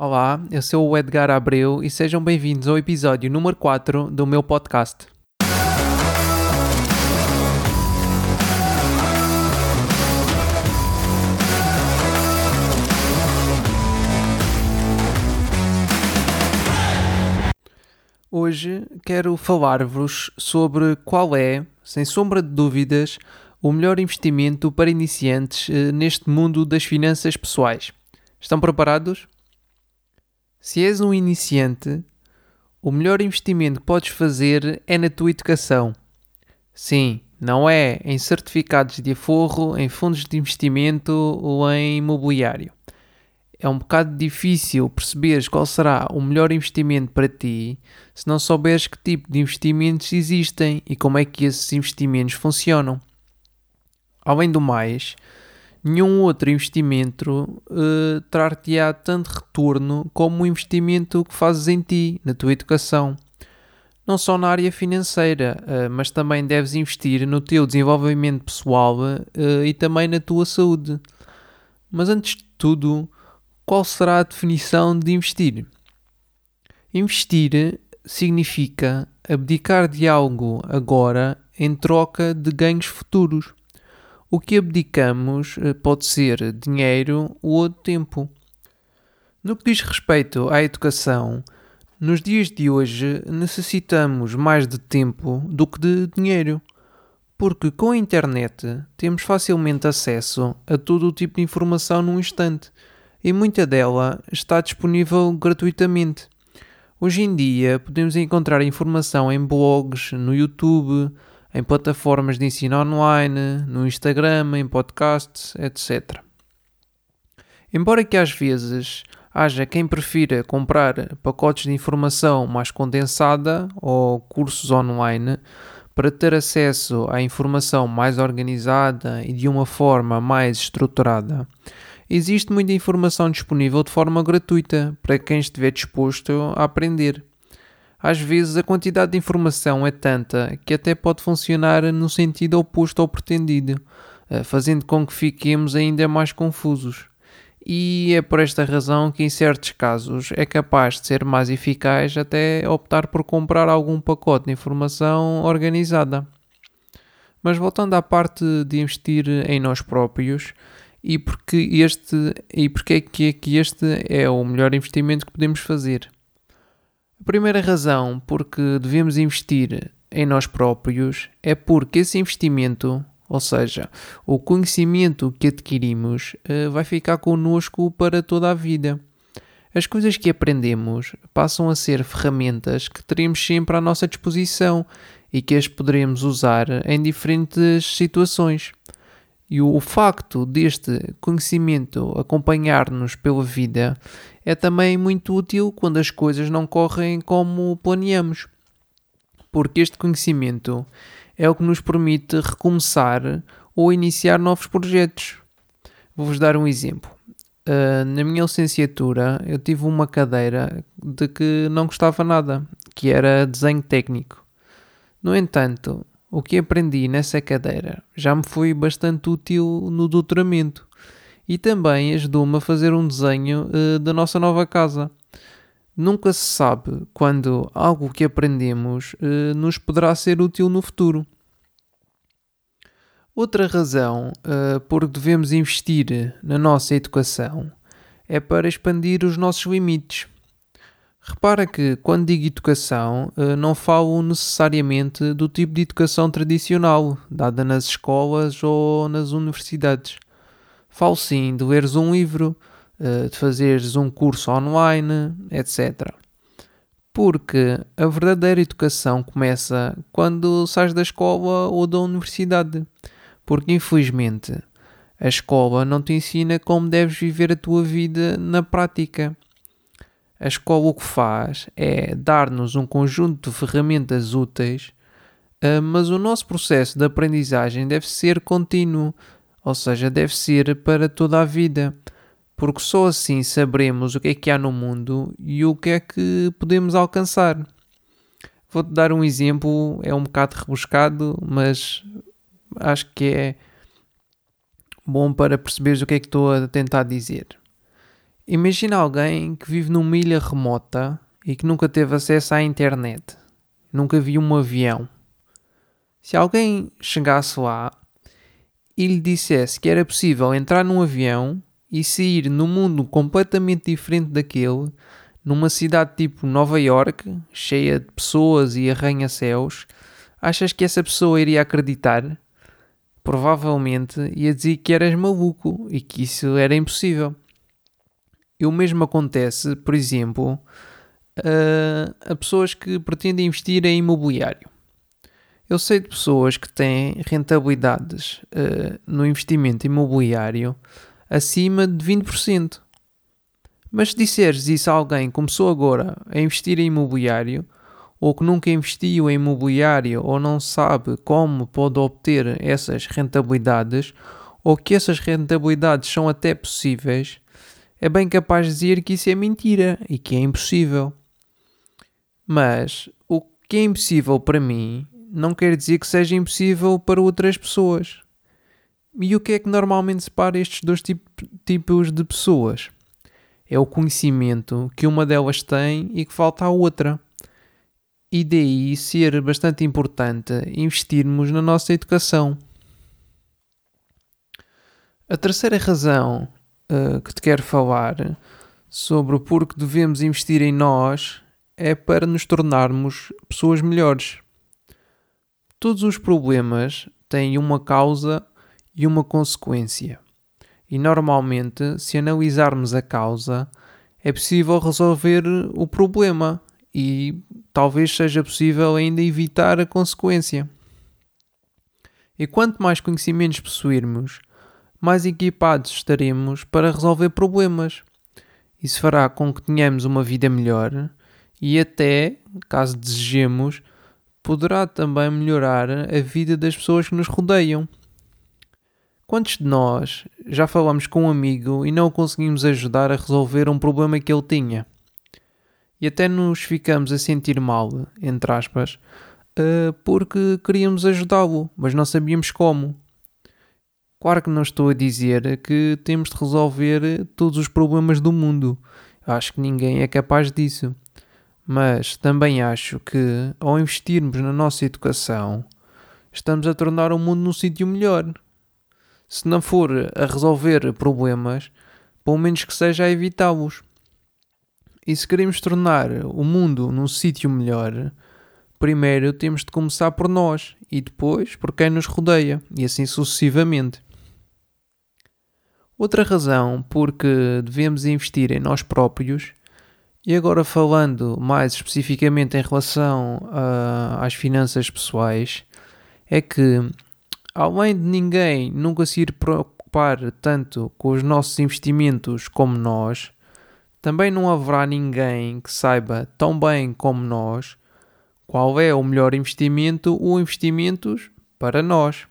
Olá, eu sou o Edgar Abreu e sejam bem-vindos ao episódio número 4 do meu podcast. Hoje quero falar-vos sobre qual é, sem sombra de dúvidas, o melhor investimento para iniciantes eh, neste mundo das finanças pessoais. Estão preparados? Se és um iniciante, o melhor investimento que podes fazer é na tua educação. Sim, não é em certificados de aforro, em fundos de investimento ou em imobiliário. É um bocado difícil perceberes qual será o melhor investimento para ti se não souberes que tipo de investimentos existem e como é que esses investimentos funcionam. Além do mais, nenhum outro investimento uh, trar-te-á tanto retorno como o investimento que fazes em ti, na tua educação. Não só na área financeira, uh, mas também deves investir no teu desenvolvimento pessoal uh, e também na tua saúde. Mas antes de tudo, qual será a definição de investir? Investir significa abdicar de algo agora em troca de ganhos futuros. O que abdicamos eh, pode ser dinheiro ou tempo. No que diz respeito à educação, nos dias de hoje necessitamos mais de tempo do que de dinheiro, porque com a internet temos facilmente acesso a todo o tipo de informação num instante e muita dela está disponível gratuitamente. Hoje em dia podemos encontrar informação em blogs, no YouTube, em plataformas de ensino online, no Instagram, em podcasts, etc. Embora que às vezes haja quem prefira comprar pacotes de informação mais condensada ou cursos online para ter acesso à informação mais organizada e de uma forma mais estruturada, existe muita informação disponível de forma gratuita para quem estiver disposto a aprender. Às vezes a quantidade de informação é tanta que até pode funcionar no sentido oposto ao pretendido, eh, fazendo com que fiquemos ainda mais confusos. E é por esta razão que, em certos casos, é capaz de ser mais eficaz até optar por comprar algum pacote de informação organizada. Mas voltando à parte de investir em nós próprios, e porque este e porque é que, é que este é o melhor investimento que podemos fazer. A primeira razão porque devemos investir em nós próprios é porque esse investimento, ou seja, o conhecimento que adquirimos, eh, vai ficar connosco para toda a vida. As coisas que aprendemos passam a ser ferramentas que teremos sempre à nossa disposição e que as poderemos usar em diferentes situações. E o facto deste conhecimento acompanhar-nos pela vida é também muito útil quando as coisas não correm como planeamos, porque este conhecimento é o que nos permite recomeçar ou iniciar novos projetos. Vou-vos dar um exemplo. Uh, na minha licenciatura, eu tive uma cadeira de que não gostava nada, que era desenho técnico. No entanto, o que aprendi nessa cadeira já me foi bastante útil no doutoramento e também ajudou-me a fazer um desenho uh, da nossa nova casa. Nunca se sabe quando algo que aprendemos uh, nos poderá ser útil no futuro. Outra razão uh, por que devemos investir na nossa educação é para expandir os nossos limites Repara que, quando digo educação, eh, não falo necessariamente do tipo de educação tradicional, dada nas escolas ou nas universidades. Falo sim de leres um livro, eh, de fazeres um curso online, etc. Porque a verdadeira educação começa quando sais da escola ou da universidade. Porque, infelizmente, a escola não te ensina como deves viver a tua vida na prática a escola o que faz é dar-nos um conjunto de ferramentas úteis, ah, mas o nosso processo de aprendizagem deve ser contínuo, ou seja, deve ser para toda a vida, porque só assim saberemos o que é que há no mundo e o que é que podemos alcançar. Vou-te dar um exemplo, é um bocado rebuscado, mas acho que é bom para perceberes o que é que estou a tentar dizer. Imagina alguém que vive numa ilha remota e que nunca teve acesso à internet, nunca viu um avião. Se alguém chegasse lá e lhe dissesse que era possível entrar num avião e sair num mundo completamente diferente daquele, numa cidade tipo Nova York, cheia de pessoas e arranha-céus, achas que essa pessoa iria acreditar? Provavelmente ia dizer que eras maluco e que isso era impossível. E o mesmo acontece, por exemplo, a, a pessoas que pretendem investir em imobiliário. Eu sei de pessoas que têm rentabilidades uh, no investimento imobiliário acima de 20%. Mas se disseres isso a alguém que começou agora a investir em imobiliário, ou que nunca investiu em imobiliário ou não sabe como pode obter essas rentabilidades, ou que essas rentabilidades são até possíveis, é bem capaz de dizer que isso é mentira e que é impossível. Mas o que é impossível para mim não quer dizer que seja impossível para outras pessoas. E o que é que normalmente separa estes dois tipos de pessoas? É o conhecimento que uma delas tem e que falta à outra. E daí ser bastante importante investirmos na nossa educação. A terceira razão uh, que te quero falar sobre o porquê devemos investir em nós é para nos tornarmos pessoas melhores. Todos os problemas têm uma causa e uma consequência. E normalmente, se analisarmos a causa, é possível resolver o problema e talvez seja possível ainda evitar a consequência. E quanto mais conhecimentos possuirmos, mais equipados estaremos para resolver problemas. Isso fará com que tenhamos uma vida melhor e até, caso desejemos, poderá também melhorar a vida das pessoas que nos rodeiam. Quantos de nós já falamos com um amigo e não o conseguimos ajudar a resolver um problema que ele tinha? E até nos ficamos a sentir mal, entre aspas, eh, porque queríamos ajudá-lo, mas não sabíamos como. Claro que não estou a dizer que temos de resolver todos os problemas do mundo. Acho que ninguém é capaz disso. Mas também acho que, ao investirmos na nossa educação, estamos a tornar o mundo num sítio melhor. Se não for a resolver problemas, pelo menos que seja a evitá-los. E se queremos tornar o mundo num sítio melhor, primeiro temos de começar por nós e depois por quem nos rodeia, e assim sucessivamente. Outra razão por que devemos investir em nós próprios e agora falando mais especificamente em relação uh, às finanças pessoais, é que além de ninguém nunca se ir preocupar tanto com os nossos investimentos como nós, também não haverá ninguém que saiba tão bem como nós qual é o melhor investimento ou investimentos para nós.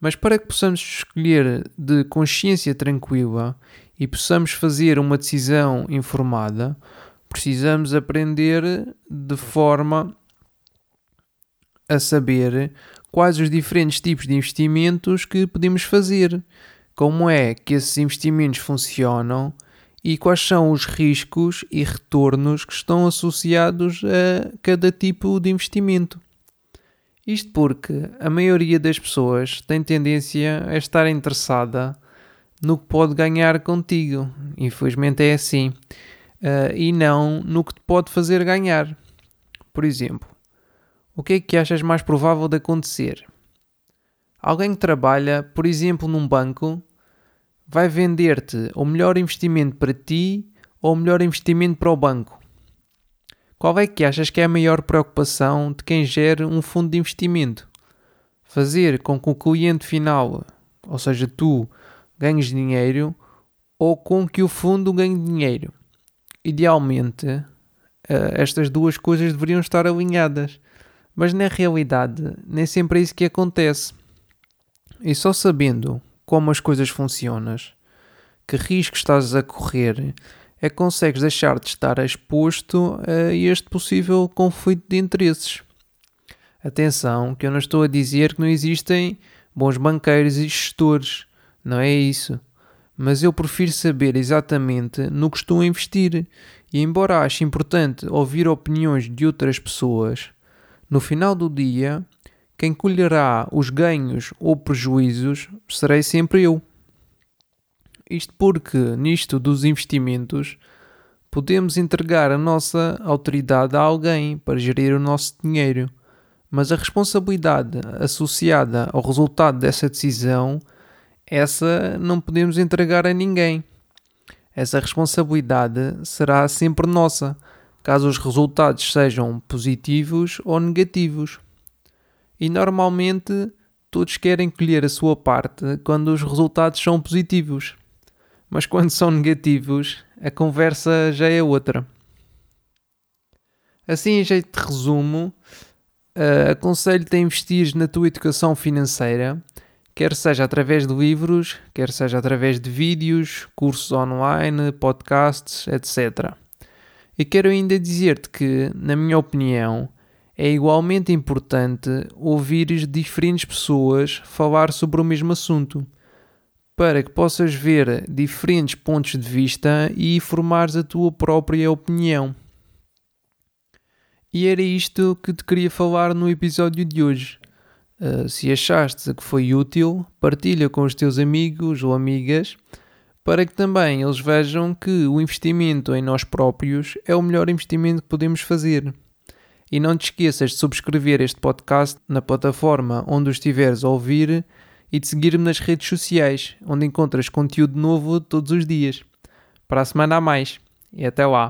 Mas para que possamos escolher de consciência tranquila e possamos fazer uma decisão informada, precisamos aprender de forma a saber quais os diferentes tipos de investimentos que podemos fazer, como é que esses investimentos funcionam e quais são os riscos e retornos que estão associados a cada tipo de investimento. Isto porque a maioria das pessoas tem tendência a estar interessada no que pode ganhar contigo. Infelizmente é assim. Uh, e não no que te pode fazer ganhar. Por exemplo, o que é que achas mais provável de acontecer? Alguém que trabalha, por exemplo, num banco, vai vender-te o melhor investimento para ti ou o melhor investimento para o banco. Qual é que achas que é a maior preocupação de quem gera um fundo de investimento? Fazer com que o cliente final, ou seja, tu, ganhes dinheiro ou com que o fundo ganhe dinheiro. Idealmente, eh, estas duas coisas deveriam estar alinhadas, mas na realidade nem sempre é isso que acontece. E só sabendo como as coisas funcionam, que risco estás a correr é que consegues deixar de estar exposto a este possível conflito de interesses. Atenção, que eu não estou a dizer que não existem bons banqueiros e gestores, não é isso. mas eu prefiro saber exatamente no que estou a investir. E embora ache importante ouvir opiniões de outras pessoas, no final do dia, quem colherá os ganhos ou prejuízos serei sempre eu. Isto porque, nisto dos investimentos, podemos entregar a nossa autoridade a alguém para gerir o nosso dinheiro, mas a responsabilidade associada ao resultado dessa decisão essa não podemos entregar a ninguém. Essa responsabilidade será sempre nossa, caso os resultados sejam positivos ou negativos. E normalmente todos querem colher a sua parte quando os resultados são positivos. Mas quando são negativos, a conversa já é outra. Assim, em jeito de resumo, uh, aconselho-te a investir na tua educação financeira quer seja através de livros, quer seja através de vídeos, cursos online, podcasts, etc. E quero ainda dizer-te que, na minha opinião, é igualmente importante ouvires diferentes pessoas falar sobre o mesmo assunto, para que possas ver diferentes pontos de vista e formares a tua própria opinião. E era isto que te queria falar no episódio de hoje. Uh, se achaste que foi útil, partilha com os teus amigos ou amigas para que também eles vejam que o investimento em nós próprios é o melhor investimento que podemos fazer. E não te esqueças de subscrever este podcast na plataforma onde o estiveres a ouvir e de seguir-me nas redes sociais, onde encontras conteúdo novo todos os dias. Para a semana a mais. E até lá!